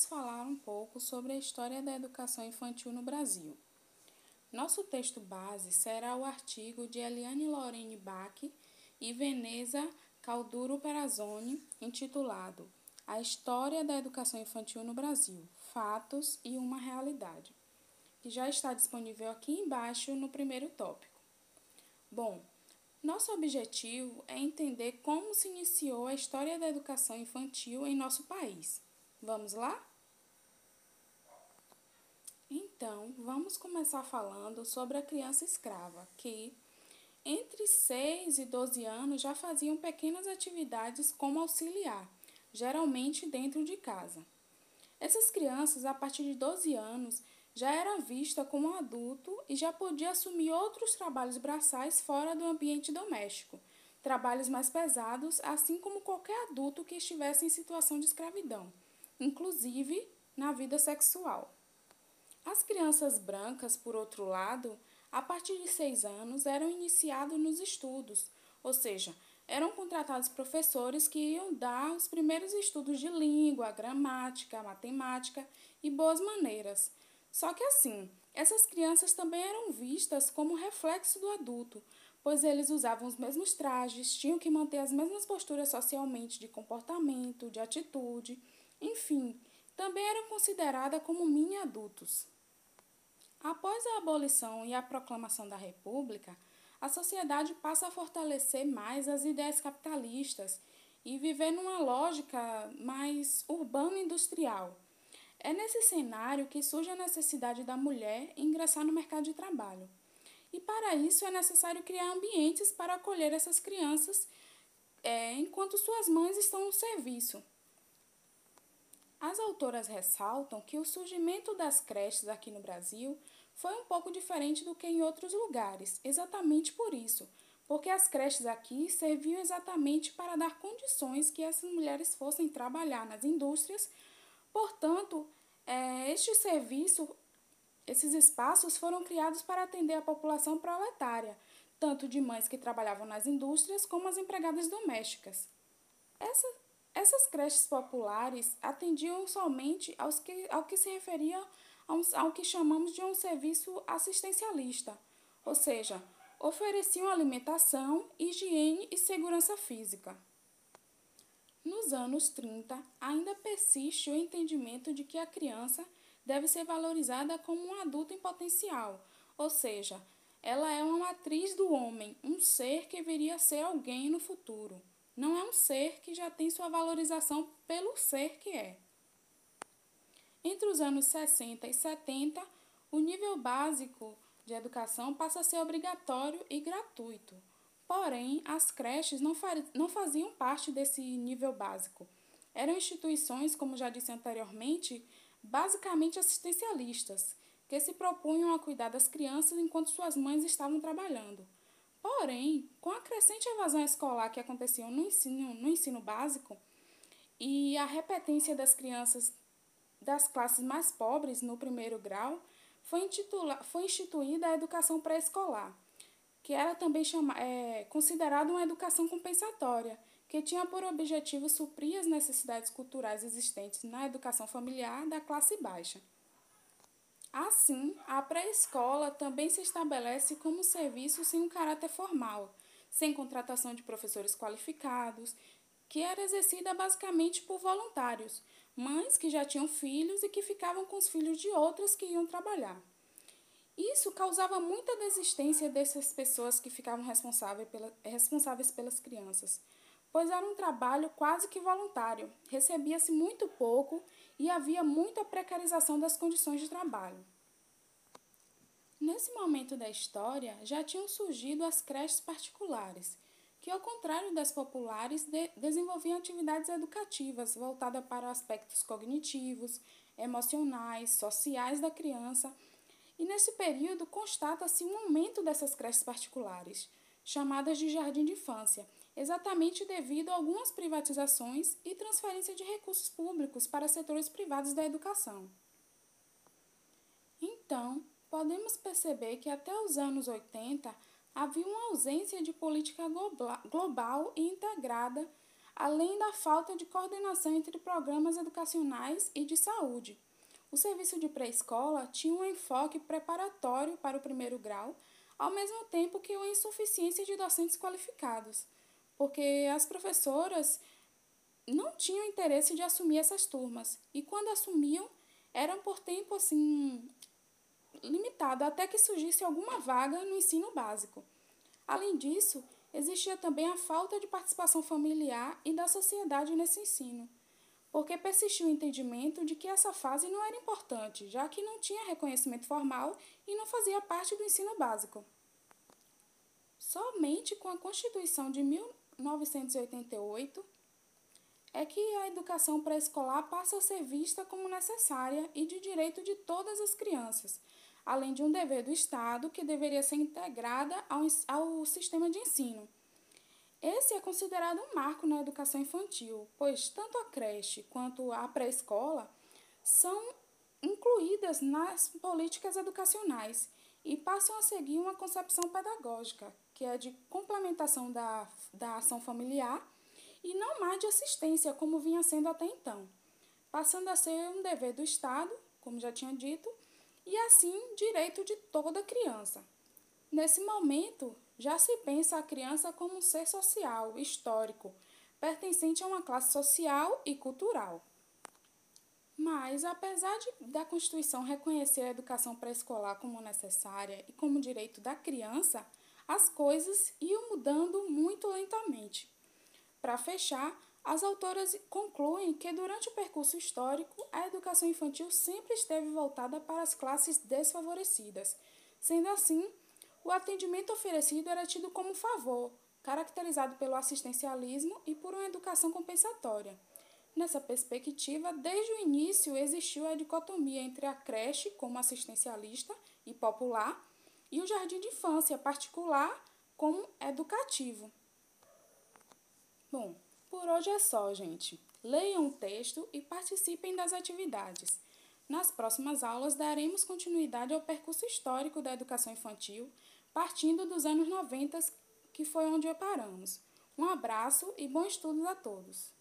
vamos falar um pouco sobre a história da educação infantil no Brasil. Nosso texto base será o artigo de Eliane Lorene Bach e Veneza Calduro Perazzoni, intitulado A História da Educação Infantil no Brasil: Fatos e uma Realidade, que já está disponível aqui embaixo no primeiro tópico. Bom, nosso objetivo é entender como se iniciou a história da educação infantil em nosso país. Vamos lá? Então, vamos começar falando sobre a criança escrava, que entre 6 e 12 anos já faziam pequenas atividades como auxiliar, geralmente dentro de casa. Essas crianças, a partir de 12 anos, já era vista como adulto e já podia assumir outros trabalhos braçais fora do ambiente doméstico, trabalhos mais pesados, assim como qualquer adulto que estivesse em situação de escravidão, inclusive na vida sexual. As crianças brancas, por outro lado, a partir de seis anos eram iniciados nos estudos, ou seja, eram contratados professores que iam dar os primeiros estudos de língua, gramática, matemática e boas maneiras só que assim, essas crianças também eram vistas como reflexo do adulto, pois eles usavam os mesmos trajes, tinham que manter as mesmas posturas socialmente de comportamento, de atitude, enfim, também eram consideradas como mini-adultos. Após a abolição e a proclamação da República, a sociedade passa a fortalecer mais as ideias capitalistas e viver numa lógica mais urbano-industrial é nesse cenário que surge a necessidade da mulher ingressar no mercado de trabalho. E para isso é necessário criar ambientes para acolher essas crianças é, enquanto suas mães estão no serviço. As autoras ressaltam que o surgimento das creches aqui no Brasil foi um pouco diferente do que em outros lugares, exatamente por isso, porque as creches aqui serviam exatamente para dar condições que essas mulheres fossem trabalhar nas indústrias Portanto, é, este serviço, esses espaços foram criados para atender a população proletária, tanto de mães que trabalhavam nas indústrias como as empregadas domésticas. Essas creches populares atendiam somente aos que, ao que se referia ao, que chamamos de um serviço assistencialista, ou seja, ofereciam alimentação, higiene e segurança física. Nos anos 30, ainda persiste o entendimento de que a criança deve ser valorizada como um adulto em potencial, ou seja, ela é uma matriz do homem, um ser que viria a ser alguém no futuro. Não é um ser que já tem sua valorização pelo ser que é. Entre os anos 60 e 70, o nível básico de educação passa a ser obrigatório e gratuito. Porém, as creches não, faziam parte desse nível básico. Eram instituições, como já disse anteriormente, basicamente assistencialistas, que se propunham a cuidar das crianças enquanto suas mães estavam trabalhando. Porém, com a crescente evasão escolar que acontecia no ensino, no ensino básico e a repetência das crianças das classes mais pobres no primeiro grau, foi, intitula, foi instituída a educação pré-escolar que era também chama, é, considerada uma educação compensatória, que tinha por objetivo suprir as necessidades culturais existentes na educação familiar da classe baixa. Assim, a pré-escola também se estabelece como serviço sem um caráter formal, sem contratação de professores qualificados, que era exercida basicamente por voluntários, mães que já tinham filhos e que ficavam com os filhos de outras que iam trabalhar. Isso causava muita desistência dessas pessoas que ficavam responsáveis, pela, responsáveis pelas crianças, pois era um trabalho quase que voluntário, recebia-se muito pouco e havia muita precarização das condições de trabalho. Nesse momento da história, já tinham surgido as creches particulares, que, ao contrário das populares, de desenvolviam atividades educativas voltadas para aspectos cognitivos, emocionais, sociais da criança. E nesse período constata-se um aumento dessas creches particulares, chamadas de jardim de infância, exatamente devido a algumas privatizações e transferência de recursos públicos para setores privados da educação. Então, podemos perceber que até os anos 80 havia uma ausência de política global e integrada além da falta de coordenação entre programas educacionais e de saúde. O serviço de pré-escola tinha um enfoque preparatório para o primeiro grau, ao mesmo tempo que uma insuficiência de docentes qualificados, porque as professoras não tinham interesse de assumir essas turmas, e quando assumiam, eram por tempo assim limitado até que surgisse alguma vaga no ensino básico. Além disso, existia também a falta de participação familiar e da sociedade nesse ensino, porque persistiu o entendimento de que essa fase não era importante, já que não tinha reconhecimento formal e não fazia parte do ensino básico. Somente com a Constituição de 1988 é que a educação pré-escolar passa a ser vista como necessária e de direito de todas as crianças, além de um dever do Estado que deveria ser integrada ao, ao sistema de ensino. Esse é considerado um marco na educação infantil, pois tanto a creche quanto a pré-escola são incluídas nas políticas educacionais e passam a seguir uma concepção pedagógica, que é de complementação da, da ação familiar e não mais de assistência, como vinha sendo até então, passando a ser um dever do Estado, como já tinha dito, e assim direito de toda criança. Nesse momento, já se pensa a criança como um ser social, histórico, pertencente a uma classe social e cultural. Mas, apesar de, da Constituição reconhecer a educação pré-escolar como necessária e como direito da criança, as coisas iam mudando muito lentamente. Para fechar, as autoras concluem que durante o percurso histórico, a educação infantil sempre esteve voltada para as classes desfavorecidas. Sendo assim, o atendimento oferecido era tido como favor, caracterizado pelo assistencialismo e por uma educação compensatória. Nessa perspectiva, desde o início existiu a dicotomia entre a creche, como assistencialista e popular, e o jardim de infância, particular, como educativo. Bom, por hoje é só, gente. Leiam o texto e participem das atividades. Nas próximas aulas, daremos continuidade ao percurso histórico da educação infantil, partindo dos anos 90, que foi onde paramos. Um abraço e bom estudo a todos!